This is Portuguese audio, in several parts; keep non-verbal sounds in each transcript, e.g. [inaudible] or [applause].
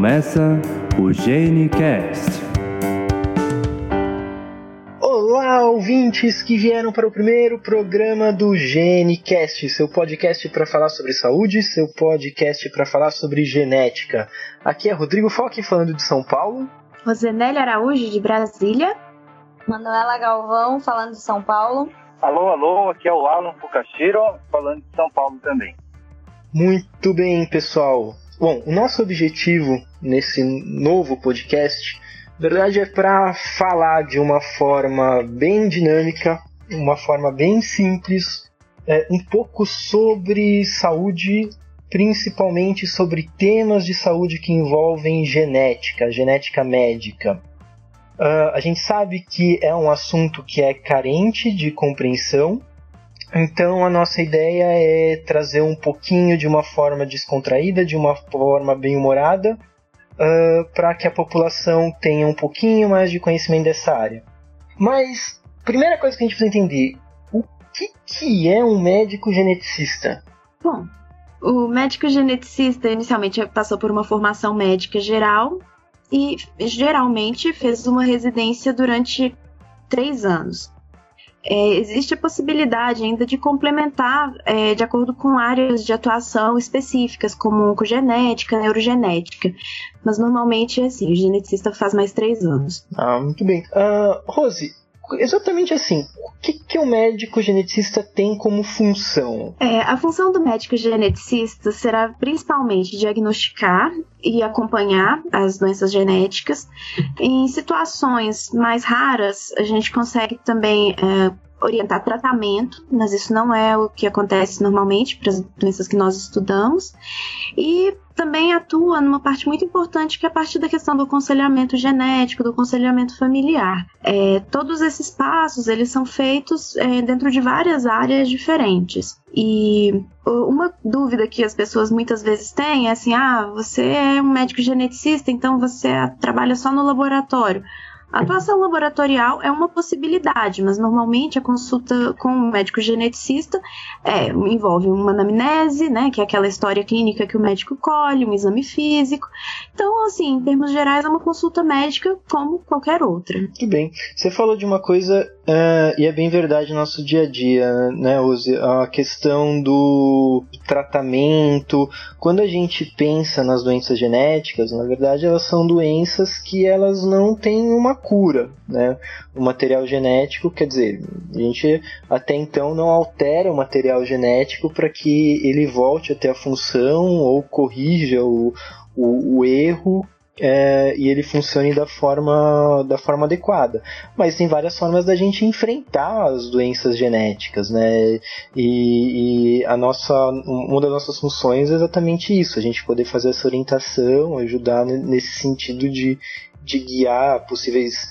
Começa o GeneCast. Olá, ouvintes que vieram para o primeiro programa do GeneCast, seu podcast para falar sobre saúde, seu podcast para falar sobre genética. Aqui é Rodrigo Foque falando de São Paulo. Rosenelli Araújo de Brasília. Manuela Galvão falando de São Paulo. Alô, alô, aqui é o Alan Fukashiro falando de São Paulo também. Muito bem, pessoal. Bom, o nosso objetivo nesse novo podcast, na verdade, é para falar de uma forma bem dinâmica, uma forma bem simples, é, um pouco sobre saúde, principalmente sobre temas de saúde que envolvem genética, genética médica. Uh, a gente sabe que é um assunto que é carente de compreensão então a nossa ideia é trazer um pouquinho de uma forma descontraída, de uma forma bem humorada, uh, para que a população tenha um pouquinho mais de conhecimento dessa área. Mas primeira coisa que a gente precisa entender, o que, que é um médico geneticista? Bom, o médico geneticista inicialmente passou por uma formação médica geral e geralmente fez uma residência durante três anos é, existe a possibilidade ainda de complementar é, de acordo com áreas de atuação específicas, como oncogenética, neurogenética. Mas normalmente é assim, o geneticista faz mais três anos. Ah, muito bem. Uh, Rose, exatamente assim, o que, que o médico geneticista tem como função? É, a função do médico geneticista será principalmente diagnosticar e acompanhar as doenças genéticas. Em situações mais raras, a gente consegue também é, orientar tratamento, mas isso não é o que acontece normalmente para as doenças que nós estudamos. E também atua numa parte muito importante que é a parte da questão do aconselhamento genético, do aconselhamento familiar. É, todos esses passos eles são feitos é, dentro de várias áreas diferentes. E uma dúvida que as pessoas muitas vezes têm é assim: ah, você é um médico geneticista, então você trabalha só no laboratório. A atuação laboratorial é uma possibilidade, mas normalmente a consulta com um médico geneticista é, envolve uma anamnese, né, que é aquela história clínica que o médico colhe, um exame físico. Então, assim, em termos gerais, é uma consulta médica como qualquer outra. Muito bem. Você falou de uma coisa, uh, e é bem verdade no nosso dia a dia, né, Ose? A questão do tratamento. Quando a gente pensa nas doenças genéticas, na verdade, elas são doenças que elas não têm uma cura, né? O material genético, quer dizer, a gente até então não altera o material genético para que ele volte a ter a função ou corrija o, o, o erro é, e ele funcione da forma, da forma adequada. Mas tem várias formas da gente enfrentar as doenças genéticas, né? E, e, a nossa, uma das nossas funções é exatamente isso: a gente poder fazer essa orientação, ajudar nesse sentido de, de guiar possíveis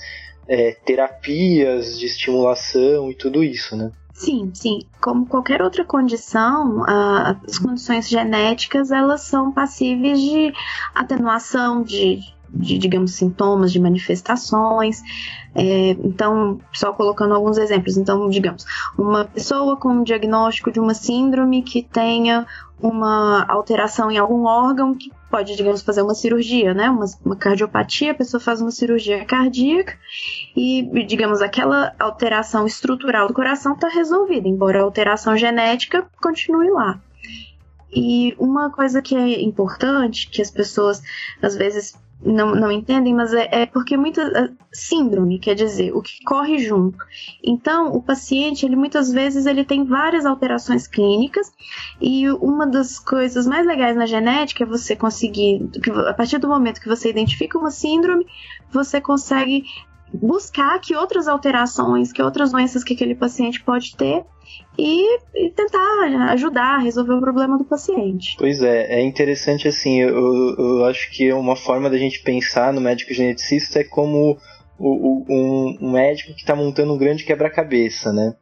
é, terapias de estimulação e tudo isso, né? Sim, sim. Como qualquer outra condição, as condições genéticas elas são passíveis de atenuação de, de digamos, sintomas, de manifestações. É, então, só colocando alguns exemplos. Então, digamos, uma pessoa com um diagnóstico de uma síndrome que tenha uma alteração em algum órgão que pode, digamos, fazer uma cirurgia, né? Uma, uma, cardiopatia, a pessoa faz uma cirurgia cardíaca e, digamos, aquela alteração estrutural do coração está resolvida, embora a alteração genética continue lá. E uma coisa que é importante, que as pessoas às vezes não, não entendem, mas é, é porque muita síndrome quer dizer o que corre junto. Então, o paciente, ele muitas vezes ele tem várias alterações clínicas e uma das coisas mais legais na genética é você conseguir, a partir do momento que você identifica uma síndrome, você consegue buscar que outras alterações, que outras doenças que aquele paciente pode ter e, e, tentar ajudar a resolver o problema do paciente. Pois é, é interessante assim, eu, eu acho que uma forma da gente pensar no médico geneticista é como o, o, um, um, médico que está montando um grande quebra-cabeça, né?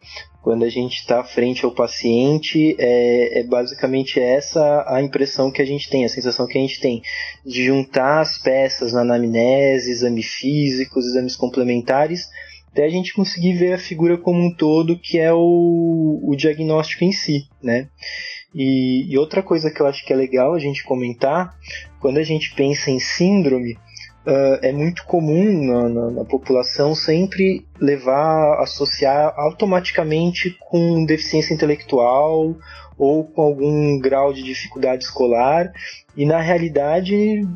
Quando a gente está frente ao paciente, é, é, basicamente essa a impressão que a gente tem, a sensação que a gente tem de juntar as peças na anamnese, exame físicos, exames complementares até a gente conseguir ver a figura como um todo, que é o, o diagnóstico em si, né? E, e outra coisa que eu acho que é legal a gente comentar, quando a gente pensa em síndrome, uh, é muito comum na, na, na, população sempre levar, associar automaticamente com deficiência intelectual ou com algum grau de dificuldade escolar. E na realidade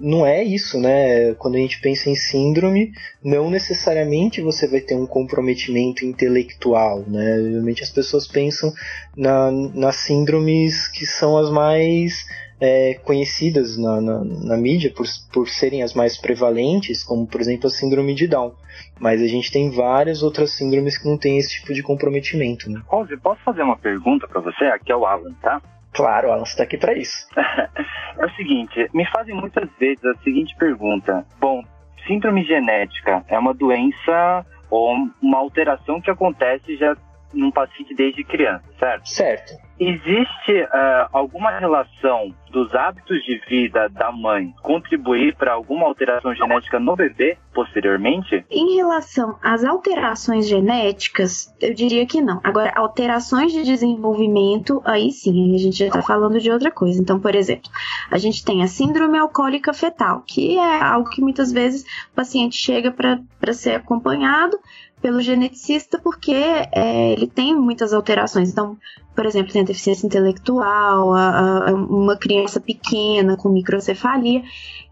não é isso, né? Quando a gente pensa em síndrome, não necessariamente você vai ter um comprometimento intelectual, né? Geralmente as pessoas pensam na, nas síndromes que são as mais é, conhecidas na, na, na, mídia por, por serem as mais prevalentes, como por exemplo a síndrome de Down. Mas a gente tem várias outras síndromes que não têm esse tipo de comprometimento. Né? Rose, posso fazer uma pergunta para você? Aqui é o Alan, tá? Claro, Alan, você está aqui para isso. [laughs] é o seguinte, me fazem muitas vezes a seguinte pergunta. Bom, síndrome genética é uma doença ou uma alteração que acontece já num paciente desde criança, certo? Certo. Existe uh, alguma relação dos hábitos de vida da mãe contribuir para alguma alteração genética no bebê posteriormente? Em relação às alterações genéticas, eu diria que não. Agora, alterações de desenvolvimento, aí sim, a gente já está falando de outra coisa. Então, por exemplo, a gente tem a síndrome alcoólica fetal, que é algo que muitas vezes o paciente chega para ser acompanhado pelo geneticista porque é, ele tem muitas alterações. Então, por exemplo, tem a deficiência intelectual, a, a, uma criança pequena com microcefalia,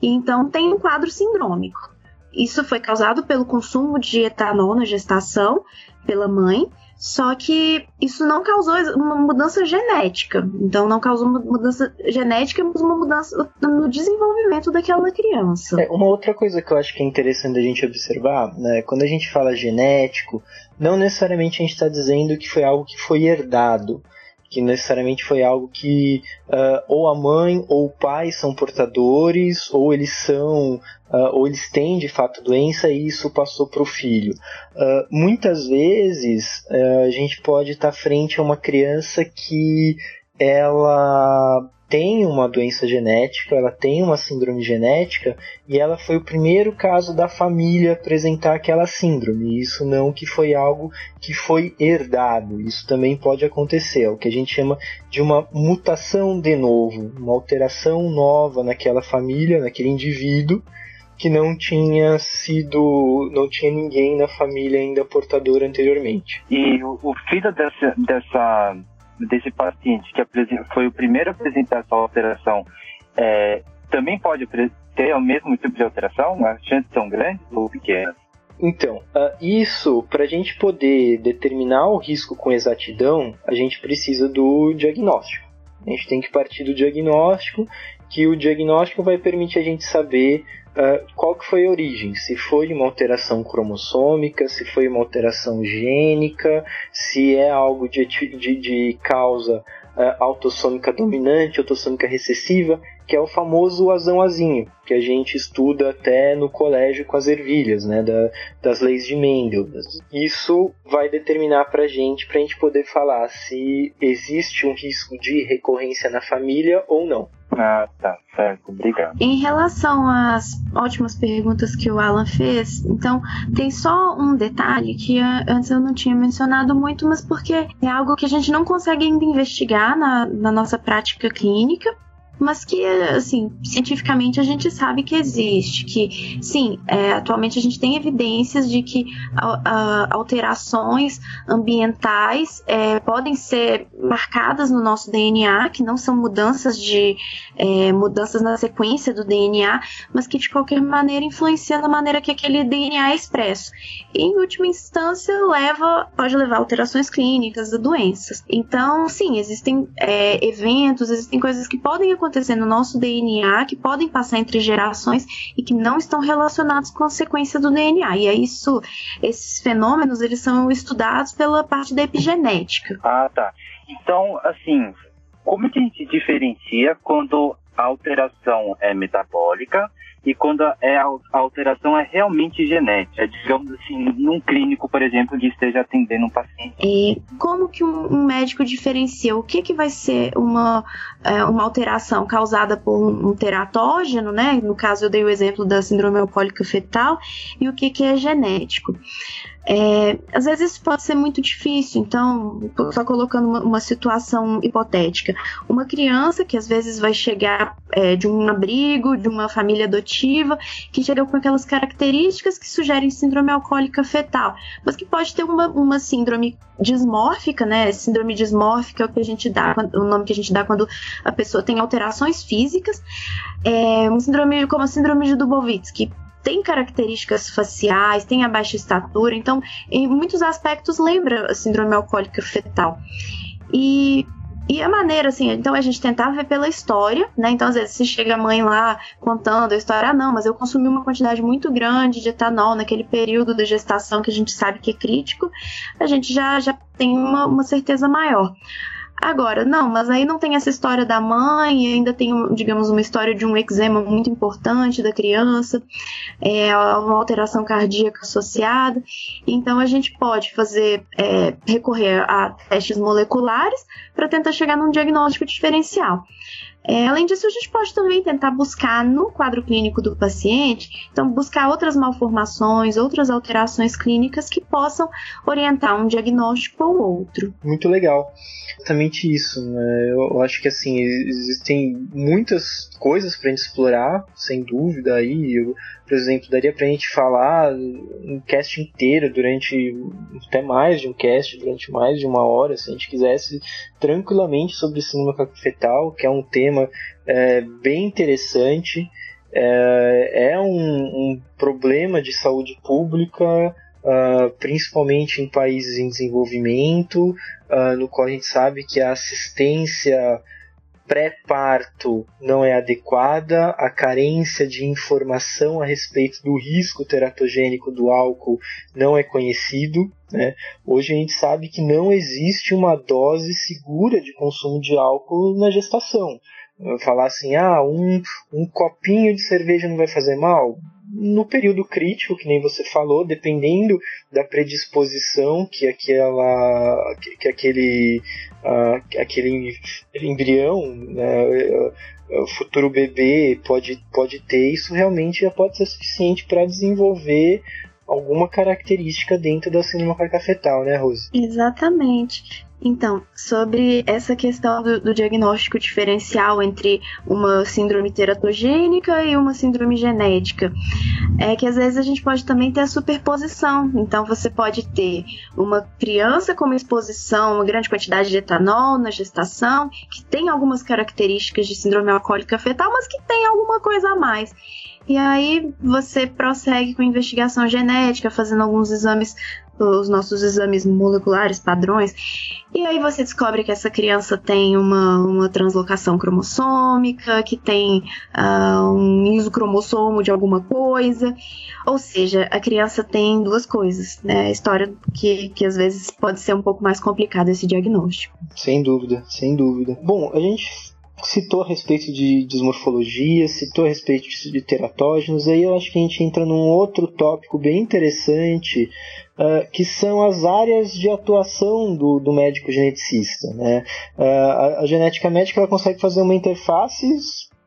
e então tem um quadro sindrômico. Isso foi causado pelo consumo de etanol na gestação pela mãe, só que isso não causou uma mudança genética. Então, não causou uma mudança genética, mas uma mudança no desenvolvimento daquela criança. É, uma outra coisa que eu acho que é interessante a gente observar, né, quando a gente fala genético, não necessariamente a gente está dizendo que foi algo que foi herdado que necessariamente foi algo que uh, ou a mãe ou o pai são portadores, ou eles são, uh, ou eles têm de fato doença e isso passou para o filho. Uh, muitas vezes a gente pode estar tá frente a uma criança que ela tem uma doença genética, ela tem uma síndrome genética e ela foi o primeiro caso da família apresentar aquela síndrome. Isso não que foi algo que foi herdado. Isso também pode acontecer, é o que a gente chama de uma mutação de novo, uma alteração nova naquela família, naquele indivíduo que não tinha sido, não tinha ninguém na família ainda portador anteriormente. E o, o filho dessa, dessa desse paciente que foi o primeiro a apresentar essa alteração é, também pode ter o mesmo tipo de alteração? As chances são grandes ou pequenas? Então, uh, isso, para a gente poder determinar o risco com exatidão, a gente precisa do diagnóstico. A gente tem que partir do diagnóstico, que o diagnóstico vai permitir a gente saber uh, qual que foi a origem, se foi uma alteração cromossômica, se foi uma alteração gênica, se é algo de, de, de causa uh, autossômica dominante, autossômica recessiva, que é o famoso azão-azinho, que a gente estuda até no colégio com as ervilhas, né, da, das leis de Mendel. Isso vai determinar para a gente, para a gente poder falar se existe um risco de recorrência na família ou não. Ah, tá, certo, obrigado. Em relação às ótimas perguntas que o Alan fez, então tem só um detalhe que antes eu não tinha mencionado muito, mas porque é algo que a gente não consegue ainda investigar na, na nossa prática clínica, mas que, assim, cientificamente a gente sabe que existe, que, sim, é, atualmente a gente tem evidências de que a, a, alterações ambientais é, podem ser marcadas no nosso DNA, que não são mudanças de é, mudanças na sequência do DNA, mas que de qualquer maneira influenciam na maneira que aquele DNA é expresso. E, em última instância, leva, pode levar a alterações clínicas a doenças. Então, sim, existem é, eventos, existem coisas que podem acontecer acontecer no nosso DNA que podem passar entre gerações e que não estão relacionados com a sequência do DNA. E é isso, esses fenômenos, eles são estudados pela parte da epigenética. Ah, tá. Então, assim, como que a gente diferencia quando a alteração é metabólica e quando é a alteração é realmente genética, digamos assim, num clínico, por exemplo, que esteja atendendo um paciente. E como que um médico diferencia o que, que vai ser uma, é, uma alteração causada por um teratógeno, né? No caso, eu dei o exemplo da síndrome alcoólica fetal, e o que, que é genético. É, às vezes isso pode ser muito difícil, então, só colocando uma, uma, situação hipotética. Uma criança que às vezes vai chegar é, de um abrigo, de uma família adotiva, que chega com aquelas características que sugerem síndrome alcoólica fetal, mas que pode ter uma, uma síndrome dismórfica, né? Síndrome dismórfica é o que a gente dá, o nome que a gente dá quando a pessoa tem alterações físicas. É, uma síndrome como a síndrome de Dubovitsky, tem características faciais, tem a baixa estatura, então em muitos aspectos lembra a síndrome alcoólica fetal. E e a maneira, assim, então a gente tentava ver pela história, né? Então, às vezes, se chega a mãe lá contando a história, ah, não, mas eu consumi uma quantidade muito grande de etanol naquele período da gestação que a gente sabe que é crítico, a gente já, já tem uma, uma certeza maior. Agora, não, mas aí não tem essa história da mãe, ainda tem, digamos, uma história de um eczema muito importante da criança, é, uma alteração cardíaca associada. Então, a gente pode fazer, é, recorrer a testes moleculares para tentar chegar num diagnóstico diferencial. É, além disso, a gente pode também tentar buscar no quadro clínico do paciente, então buscar outras malformações, outras alterações clínicas que possam orientar um diagnóstico ou outro. Muito legal. Exatamente isso. Né? Eu acho que assim existem muitas coisas para a gente explorar, sem dúvida. Aí, eu, por exemplo, daria para a gente falar um cast inteiro durante até mais de um cast, durante mais de uma hora, se a gente quisesse, tranquilamente sobre síndrome fetal, que é um tema é, bem interessante. É, é um, um problema de saúde pública Uh, principalmente em países em desenvolvimento, uh, no qual a gente sabe que a assistência pré-parto não é adequada, a carência de informação a respeito do risco teratogênico do álcool não é conhecido. Né? Hoje a gente sabe que não existe uma dose segura de consumo de álcool na gestação. Falar assim, ah, um, um copinho de cerveja não vai fazer mal? No período crítico, que nem você falou, dependendo da predisposição que aquela que, que aquele uh, aquele embrião, né, futuro bebê pode, pode ter, isso realmente já pode ser suficiente para desenvolver alguma característica dentro da síndrome fetal, né, Rose? Exatamente. Então, sobre essa questão do, do, diagnóstico diferencial entre uma síndrome teratogênica e uma síndrome genética, é que às vezes a gente pode também ter a superposição. Então, você pode ter uma criança com uma exposição, uma grande quantidade de etanol na gestação, que tem algumas características de síndrome alcoólica fetal, mas que tem alguma coisa a mais. E aí você prossegue com investigação genética, fazendo alguns exames, os nossos exames moleculares padrões, e aí você descobre que essa criança tem uma, uma translocação cromossômica, que tem uh, um isocromossomo de alguma coisa. Ou seja, a criança tem duas coisas, né? A história que, que às vezes pode ser um pouco mais complicado esse diagnóstico. Sem dúvida, sem dúvida. Bom, a gente citou a respeito de desmorfologia, citou a respeito de teratógenos, aí eu acho que a gente entra num outro tópico bem interessante, uh, que são as áreas de atuação do, do médico geneticista. Né? Uh, a, a, genética médica ela consegue fazer uma interface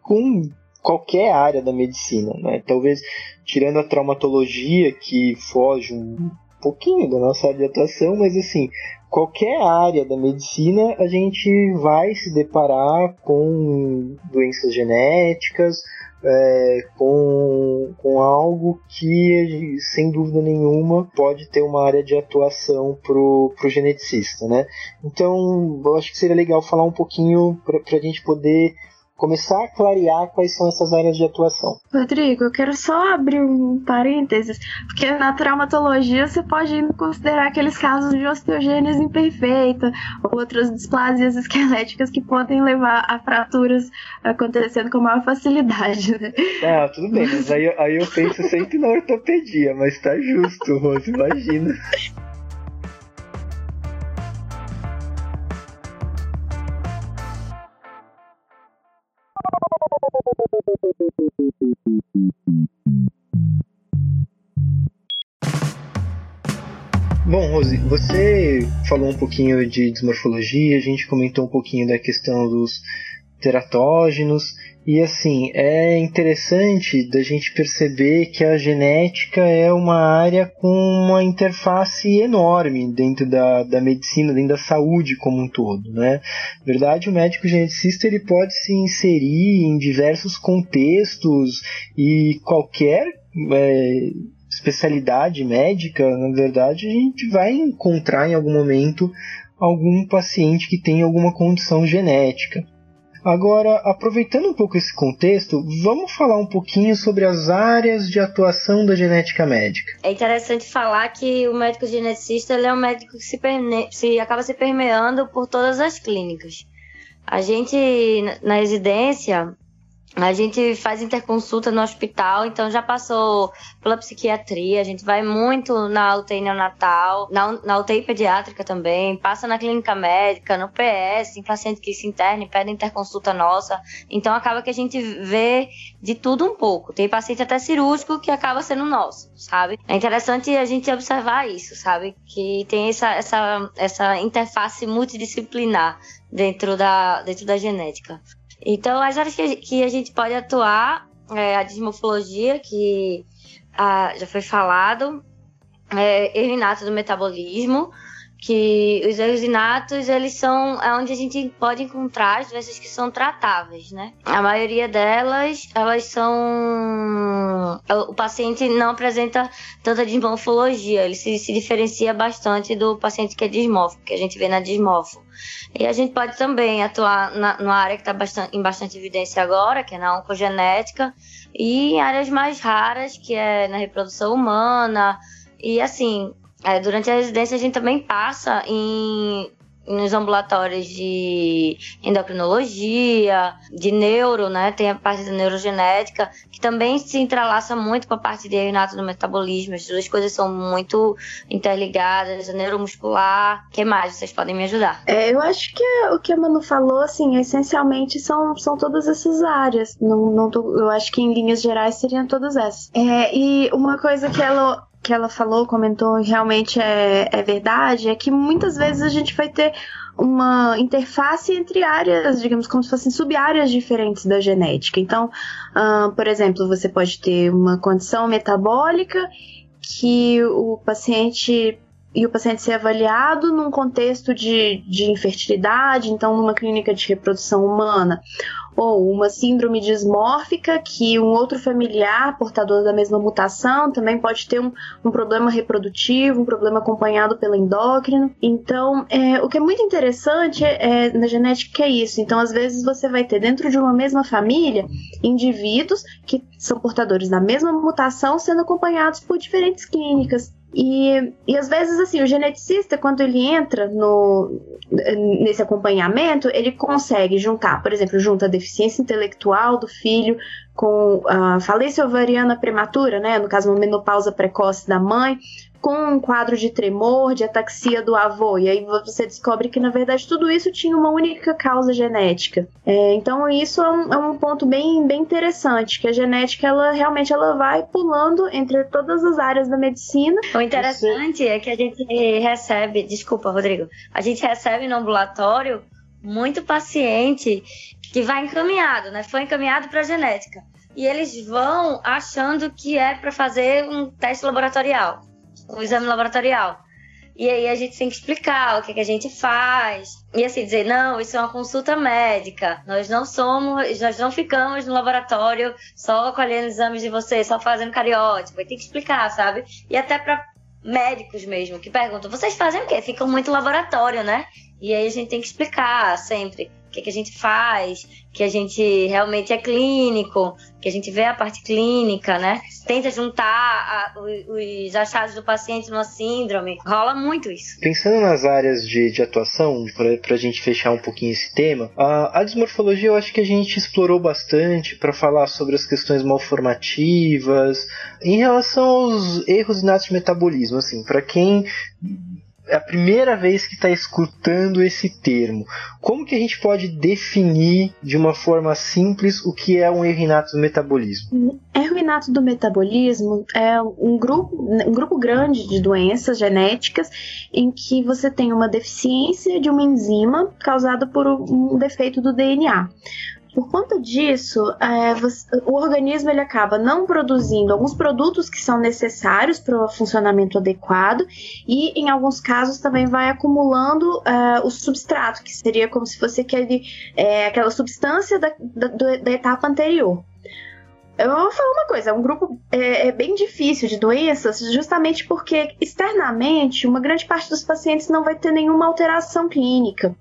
com qualquer área da medicina. Né? Talvez, tirando a traumatologia, que foge um pouquinho da nossa área de atuação, mas assim, qualquer área da medicina a gente vai se deparar com doenças genéticas, é, com, com algo que, sem dúvida nenhuma, pode ter uma área de atuação pro, pro geneticista, né? Então, eu acho que seria legal falar um pouquinho para a gente poder começar a clarear quais são essas áreas de atuação. Rodrigo, eu quero só abrir um parênteses, porque na traumatologia você pode considerar aqueles casos de osteogênese imperfeita, ou outras displasias esqueléticas que podem levar a fraturas acontecendo com maior facilidade, né? Ah, tudo bem, mas aí, aí eu penso sempre na ortopedia, mas tá justo, Rose, imagina. [laughs] Bom, Rose, você falou um pouquinho de desmorfologia, a gente comentou um pouquinho da questão dos, teratógenos. E assim, é interessante da gente perceber que a genética é uma área com uma interface enorme dentro da, da medicina, dentro da saúde como um todo. Né? Na verdade, o médico geneticista ele pode se inserir em diversos contextos e qualquer é, especialidade médica, na verdade, a gente vai encontrar em algum momento algum paciente que tem alguma condição genética. Agora, aproveitando um pouco esse contexto, vamos falar um pouquinho sobre as áreas de atuação da genética médica. É interessante falar que o médico geneticista é um médico que se, se acaba se permeando por todas as clínicas. A gente, na residência, a gente faz interconsulta no hospital, então já passou pela psiquiatria, a gente vai muito na UTI neonatal, na, na UTI pediátrica também, passa na clínica médica, no PS, em paciente que se interna e pede interconsulta nossa. Então acaba que a gente vê de tudo um pouco. Tem paciente até cirúrgico que acaba sendo nosso, sabe? É interessante a gente observar isso, sabe? Que tem essa, essa, essa interface multidisciplinar dentro da, dentro da genética. Então, as áreas que, a gente pode atuar é a dismorfologia, que ah, já foi falado, é, erro inato do metabolismo, que os erros inatos, eles são é onde a gente pode encontrar as doenças que são tratáveis, né? A maioria delas, elas são... O paciente não apresenta tanta dismorfologia, ele se, se diferencia bastante do paciente que é dismórfico, que a gente vê na dismorfo. E a gente pode também atuar na, numa área que está bastante, em bastante evidência agora, que é na oncogenética, e em áreas mais raras, que é na reprodução humana, e assim, é, durante a residência a gente também passa em nos ambulatórios de endocrinologia, de neuro, né? Tem a parte da neurogenética, que também se entrelaça muito com a parte de inato do metabolismo. As duas coisas são muito interligadas, a neuromuscular. O que mais? Vocês podem me ajudar? É, eu acho que o que a Manu falou, assim, essencialmente são, são todas essas áreas. Não, não tô, eu acho que em linhas gerais seriam todas essas. É, e uma coisa que ela que ela falou, comentou, realmente é, é verdade, é que muitas vezes a gente vai ter uma interface entre áreas, digamos, como se fossem sub-áreas diferentes da genética. Então, uh, por exemplo, você pode ter uma condição metabólica que o paciente e o paciente ser avaliado num contexto de, de infertilidade, então numa clínica de reprodução humana, ou uma síndrome dismórfica que um outro familiar portador da mesma mutação também pode ter um, um problema reprodutivo, um problema acompanhado pelo endócrino. Então, é, o que é muito interessante é, é, na genética é isso. Então, às vezes você vai ter dentro de uma mesma família indivíduos que são portadores da mesma mutação sendo acompanhados por diferentes clínicas. E, e às vezes, assim, o geneticista, quando ele entra no, nesse acompanhamento, ele consegue juntar, por exemplo, junta a deficiência intelectual do filho com a falência ovariana prematura, né, no caso, uma menopausa precoce da mãe, com um quadro de tremor, de ataxia do avô. E aí você descobre que, na verdade, tudo isso tinha uma única causa genética. É, então, isso é um, é um, ponto bem, bem interessante, que a genética, ela realmente ela vai pulando entre todas as áreas da medicina. O interessante é que a gente recebe, desculpa, Rodrigo, a gente recebe no ambulatório muito paciente que vai encaminhado, né? Foi encaminhado para genética. E eles vão achando que é para fazer um teste laboratorial o exame laboratorial. E aí a gente tem que explicar o que, que a gente faz. E assim, dizer, não, isso é uma consulta médica. Nós não somos, nós não ficamos no laboratório só colhendo exames de você, só fazendo cariótipo. Aí tem que explicar, sabe? E até para médicos mesmo, que perguntam, vocês fazem o quê? Ficam muito laboratório, né? E aí a gente tem que explicar sempre o que, que a gente faz, que a gente realmente é clínico, que a gente vê a parte clínica, né? Tenta juntar a, os achados do paciente numa síndrome. Rola muito isso. Pensando nas áreas de, de atuação, para a gente fechar um pouquinho esse tema, a, a dismorfologia eu acho que a gente explorou bastante para falar sobre as questões malformativas. Em relação aos erros inatos de metabolismo, assim, para quem é a primeira vez que está escutando esse termo. Como que a gente pode definir de uma forma simples o que é um erro inato do metabolismo? Erro inato do metabolismo é um grupo, um grupo grande de doenças genéticas em que você tem uma deficiência de uma enzima causada por um defeito do DNA. Por conta disso, é, você, o organismo ele acaba não produzindo alguns produtos que são necessários para o funcionamento adequado e, em alguns casos, também vai acumulando é, o substrato, que seria como se fosse aquele, é, aquela substância da, da, da etapa anterior. Eu vou falar uma coisa, é um grupo é, é, bem difícil de doenças, justamente porque externamente uma grande parte dos pacientes não vai ter nenhuma alteração clínica.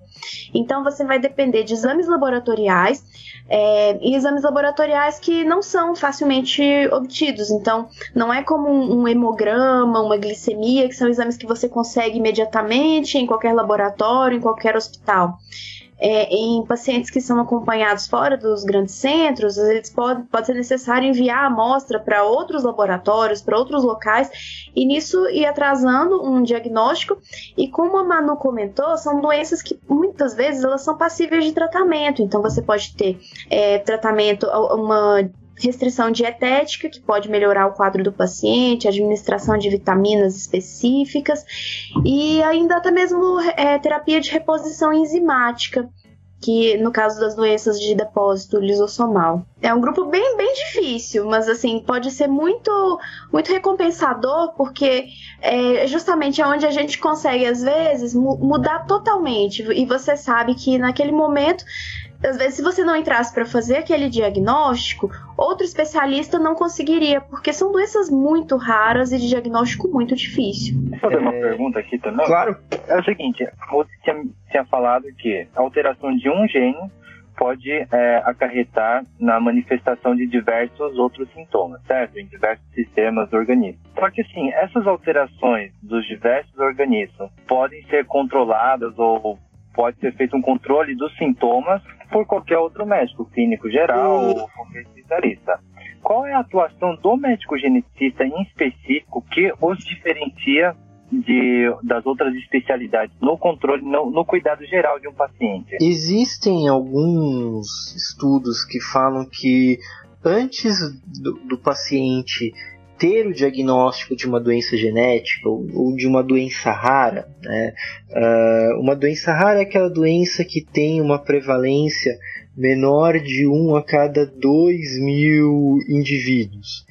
Então você vai depender de exames laboratoriais é, e exames laboratoriais que não são facilmente obtidos. Então não é como um, um hemograma, uma glicemia, que são exames que você consegue imediatamente em qualquer laboratório, em qualquer hospital é, em pacientes que são acompanhados fora dos grandes centros, eles pode, pode ser necessário enviar a amostra para outros laboratórios, para outros locais, e nisso ir atrasando um diagnóstico. E como a Manu comentou, são doenças que muitas vezes elas são passíveis de tratamento. Então você pode ter é, tratamento, uma restrição dietética, que pode melhorar o quadro do paciente, administração de vitaminas específicas e ainda até mesmo é, terapia de reposição enzimática, que no caso das doenças de depósito lisossomal. É um grupo bem, bem difícil, mas assim, pode ser muito, muito recompensador, porque é justamente onde a gente consegue, às vezes, mudar totalmente. E você sabe que naquele momento às vezes, se você não entrasse para fazer aquele diagnóstico, outro especialista não conseguiria, porque são doenças muito raras e de diagnóstico muito difícil. Vou fazer uma é... pergunta aqui também? Claro. É o seguinte, você tinha, tinha falado que a alteração de um gene pode é, acarretar na manifestação de diversos outros sintomas, certo? Em diversos sistemas do organismo. Só que, assim, essas alterações dos diversos organismos podem ser controladas ou pode ser feito um controle dos sintomas por qualquer outro médico, clínico geral ou qualquer especialista. Qual é a atuação do médico geneticista em específico que os diferencia de, das outras especialidades no controle, no, no, cuidado geral de um paciente? Existem alguns estudos que falam que antes do, do paciente ter o diagnóstico de uma doença genética ou, ou de uma doença rara. Né? Uh, uma doença rara é aquela doença que tem uma prevalência menor de 1 a cada 2 mil indivíduos.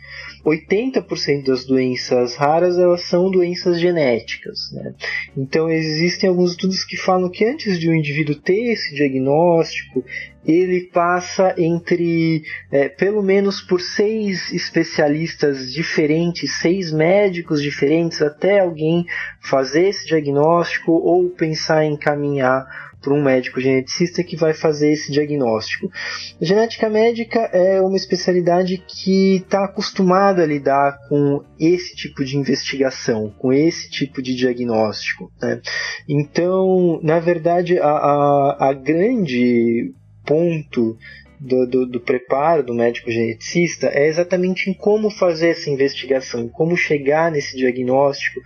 80% das doenças raras elas são doenças genéticas. Né? Então existem alguns estudos que falam que antes de um indivíduo ter esse diagnóstico, ele passa entre é, pelo menos por seis especialistas diferentes, seis médicos diferentes, até alguém fazer esse diagnóstico ou pensar em encaminhar para um médico geneticista que vai fazer esse diagnóstico. Genética médica é uma especialidade que está acostumada a lidar com esse tipo de investigação, com esse tipo de diagnóstico. Né? Então, na verdade, a, a, a grande ponto do, do, do, preparo do médico geneticista é exatamente em como fazer essa investigação, em como chegar nesse diagnóstico,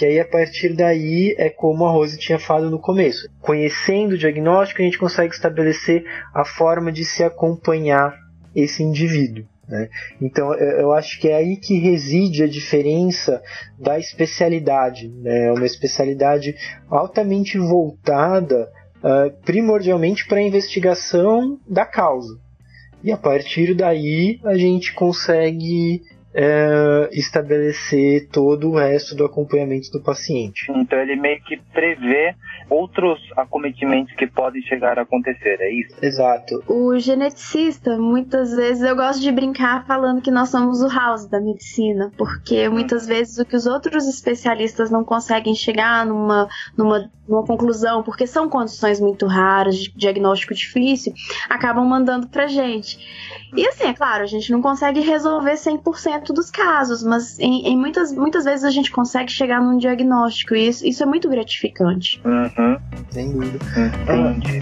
que aí a partir daí é como a Rose tinha falado no começo. Conhecendo o diagnóstico, a gente consegue estabelecer a forma de se acompanhar esse indivíduo. Né? Então eu acho que é aí que reside a diferença da especialidade. Né? É uma especialidade altamente voltada uh, primordialmente para a investigação da causa. E a partir daí a gente consegue uh, estabelecer todo o resto do acompanhamento do paciente. Então ele meio que prevê outros acometimentos que podem chegar a acontecer, é isso? Exato. O geneticista, muitas vezes, eu gosto de brincar falando que nós somos o house da medicina, porque muitas vezes o que os outros especialistas não conseguem chegar numa, numa, numa conclusão, porque são condições muito raras, de diagnóstico difícil, acabam mandando pra gente. E assim, é claro, a gente não consegue resolver 100% dos casos, mas em, em, muitas, muitas vezes a gente consegue chegar num diagnóstico e isso, isso é muito gratificante. Uhum. Sem dúvida. Entendi.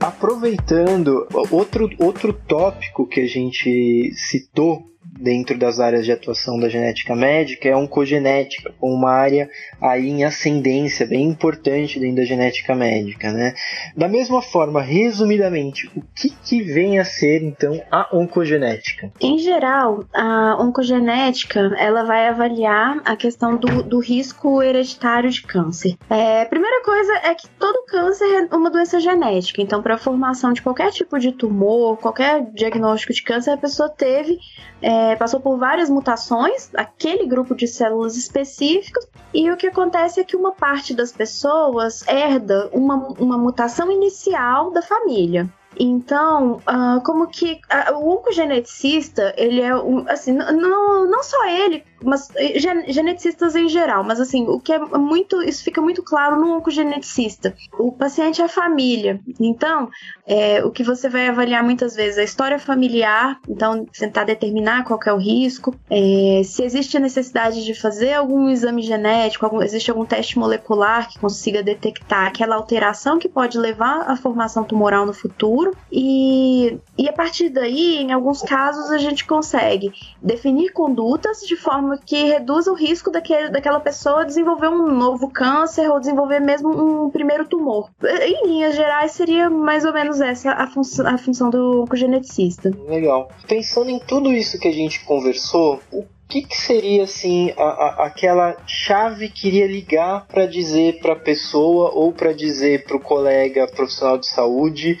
Aproveitando, outro, outro tópico que a gente citou dentro das áreas de atuação da genética médica é a oncogenética, uma área aí em ascendência bem importante dentro da genética médica, né? Da mesma forma, resumidamente, o que, que vem a ser então a oncogenética? Em geral, a oncogenética ela vai avaliar a questão do, do risco hereditário de câncer. É, primeira coisa é que todo câncer é uma doença genética, então para a formação de qualquer tipo de tumor, qualquer diagnóstico de câncer, a pessoa teve é, passou por várias mutações, aquele grupo de células específicos, e o que acontece é que uma parte das pessoas herda uma, uma mutação inicial da família. Então, uh, como que uh, o oncogeneticista, ele é um, assim, não, não só ele, mas eh, geneticistas em geral, mas assim, o que é muito, isso fica muito claro no oncogeneticista. O paciente é a família. Então, é, o que você vai avaliar muitas vezes é a história familiar, então tentar determinar qual é o risco, é, se existe a necessidade de fazer algum exame genético, algum, existe algum teste molecular que consiga detectar aquela alteração que pode levar à formação tumoral no futuro. E, e a partir daí, em alguns casos, a gente consegue definir condutas de forma que reduza o risco daquele, daquela pessoa desenvolver um novo câncer ou desenvolver mesmo um primeiro tumor. Em linhas gerais, seria mais ou menos essa a, fun a função do geneticista. Legal. Pensando em tudo isso que a gente conversou, o que, que, seria assim a, a, aquela chave que iria ligar para dizer para a pessoa ou para dizer para o colega profissional de saúde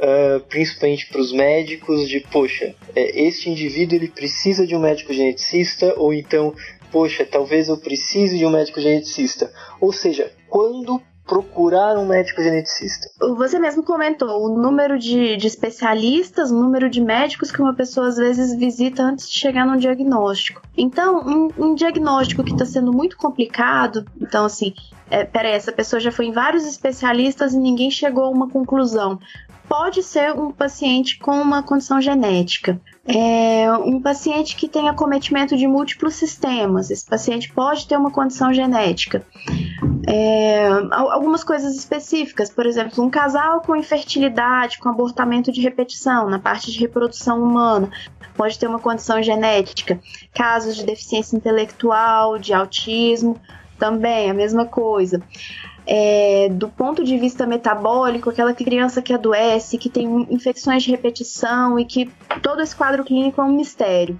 uh, principalmente para os médicos, de poxa, é, este indivíduo ele precisa de um médico geneticista, ou então, poxa, talvez eu precise de um médico geneticista. Ou seja, quando procurar um médico geneticista. Você mesmo comentou o número de, de, especialistas, o número de médicos que uma pessoa às vezes visita antes de chegar num diagnóstico. Então, um, um diagnóstico que está sendo muito complicado, então assim, é, peraí, essa pessoa já foi em vários especialistas e ninguém chegou a uma conclusão pode ser um paciente com uma condição genética. É um paciente que tem acometimento de múltiplos sistemas. Esse paciente pode ter uma condição genética. É, algumas coisas específicas, por exemplo, um casal com infertilidade, com abortamento de repetição na parte de reprodução humana, pode ter uma condição genética. Casos de deficiência intelectual, de autismo, também a mesma coisa é, do ponto de vista metabólico, aquela criança que adoece, que tem infecções de repetição e que todo esse quadro clínico é um mistério.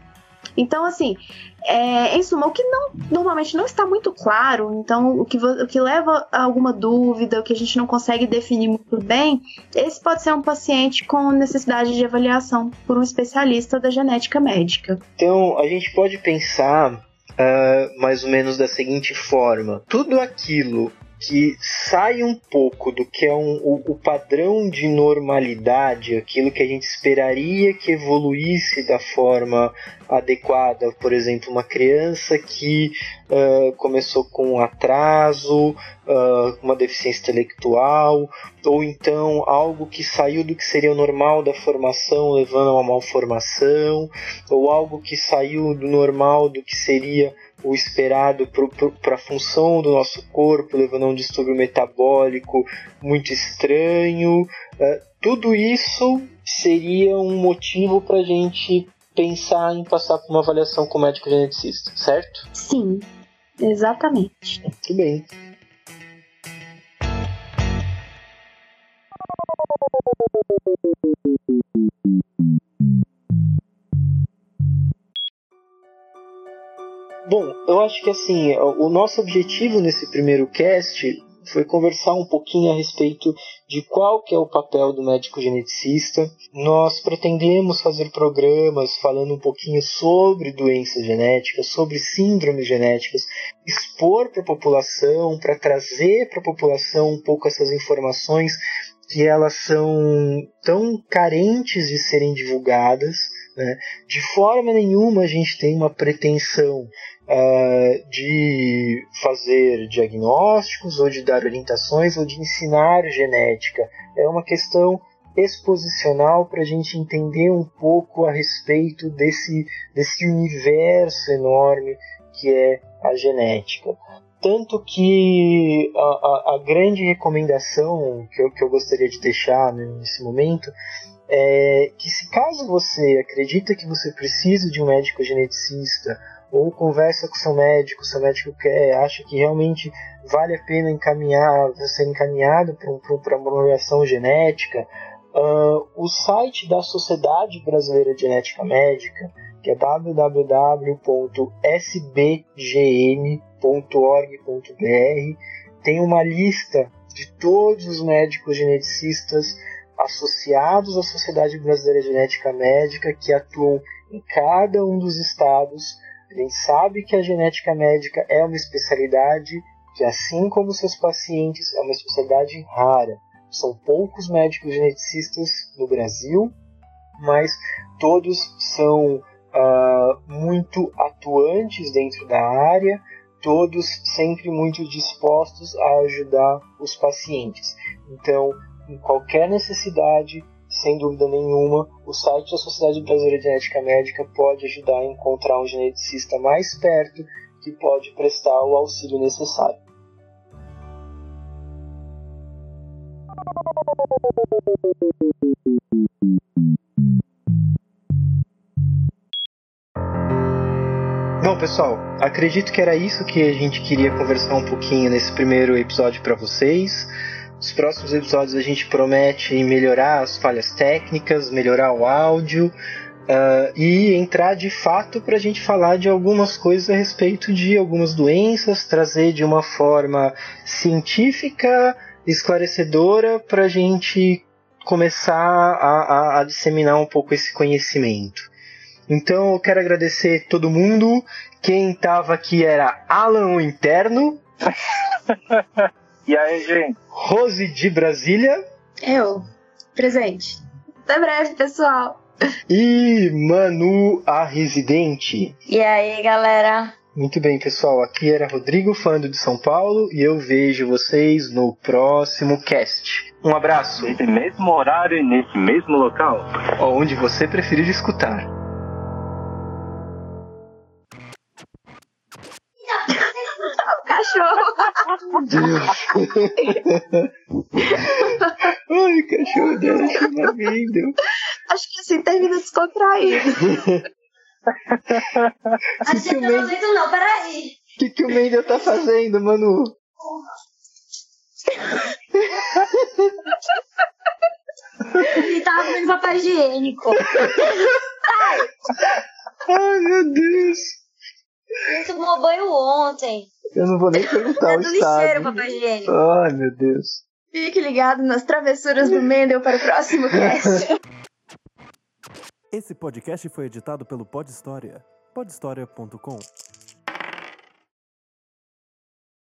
Então, assim, é, em suma, o que não, normalmente não está muito claro, então o que, o que leva a alguma dúvida, o que a gente não consegue definir muito bem, esse pode ser um paciente com necessidade de avaliação por um especialista da genética médica. Então, a gente pode pensar uh, mais ou menos da seguinte forma: tudo aquilo que sai um pouco do que é um, o, o, padrão de normalidade, aquilo que a gente esperaria que evoluísse da forma adequada. Por exemplo, uma criança que uh, começou com um atraso, uh, uma deficiência intelectual, ou então algo que saiu do que seria o normal da formação, levando a uma malformação, ou algo que saiu do normal do que seria o esperado para a função do nosso corpo, levando a um distúrbio metabólico muito estranho. Uh, tudo isso seria um motivo para a gente pensar em passar por uma avaliação com médico geneticista, certo? Sim, exatamente. Muito bem. Bom, eu acho que assim, o nosso objetivo nesse primeiro cast foi conversar um pouquinho a respeito de qual que é o papel do médico geneticista. Nós pretendemos fazer programas falando um pouquinho sobre doenças genéticas, sobre síndromes genéticas, expor para a população, para trazer para a população um pouco essas informações que elas são tão carentes de serem divulgadas. Né? De forma nenhuma a gente tem uma pretensão uh, de fazer diagnósticos ou de dar orientações ou de ensinar genética. É uma questão exposicional para a gente entender um pouco a respeito desse, desse universo enorme que é a genética. tanto que a, a, a, grande recomendação que eu, que eu gostaria de deixar nesse momento é que se caso você acredita que você precisa de um médico geneticista ou conversa com seu médico, seu médico quer, acha que realmente vale a pena encaminhar, ser encaminhado para uma avaliação genética, uh, o site da Sociedade Brasileira de Genética Médica, que é www.sbgm.org.br, tem uma lista de todos os médicos geneticistas associados à Sociedade Brasileira de Genética Médica que atuam em cada um dos estados a gente sabe que a genética médica é uma especialidade que, assim como seus pacientes, é uma especialidade rara. São poucos médicos geneticistas no Brasil, mas todos são uh, muito atuantes dentro da área, todos sempre muito dispostos a ajudar os pacientes. Então, em qualquer necessidade, sem dúvida nenhuma, o site da Sociedade Brasileira de Genética Médica pode ajudar a encontrar um geneticista mais perto que pode prestar o auxílio necessário. Bom, pessoal, acredito que era isso que a gente queria conversar um pouquinho nesse primeiro episódio para vocês. Nos próximos episódios a gente promete melhorar as falhas técnicas, melhorar o áudio uh, e entrar de fato para a gente falar de algumas coisas a respeito de algumas doenças, trazer de uma forma científica, esclarecedora para a gente começar a, a, a disseminar um pouco esse conhecimento. Então eu quero agradecer todo mundo. Quem estava aqui era Alan o Interno. [laughs] E aí, gente? Rose de Brasília. Eu, presente. Até breve, pessoal. E Manu, a residente. E aí, galera? Muito bem, pessoal. Aqui era Rodrigo Fando de São Paulo e eu vejo vocês no próximo cast. Um abraço. Nesse mesmo horário e nesse mesmo local. Onde você preferir escutar. Cachorro. [laughs] Ai, cachorro dela chama vida. Acho que assim termina descontraído. A gente não momento não, peraí. O que, que o Mendel tá fazendo, Manu? Ele tava comendo papel higiênico. Ai. Ai, meu Deus. Ele tomou banho ontem. Eu não vou nem perguntar é o do estado. lixeiro, papai higiênico. Ai, meu Deus. Fique ligado nas travessuras do Mendel para o próximo cast. Esse podcast foi editado pelo Pod História. podhistoria.com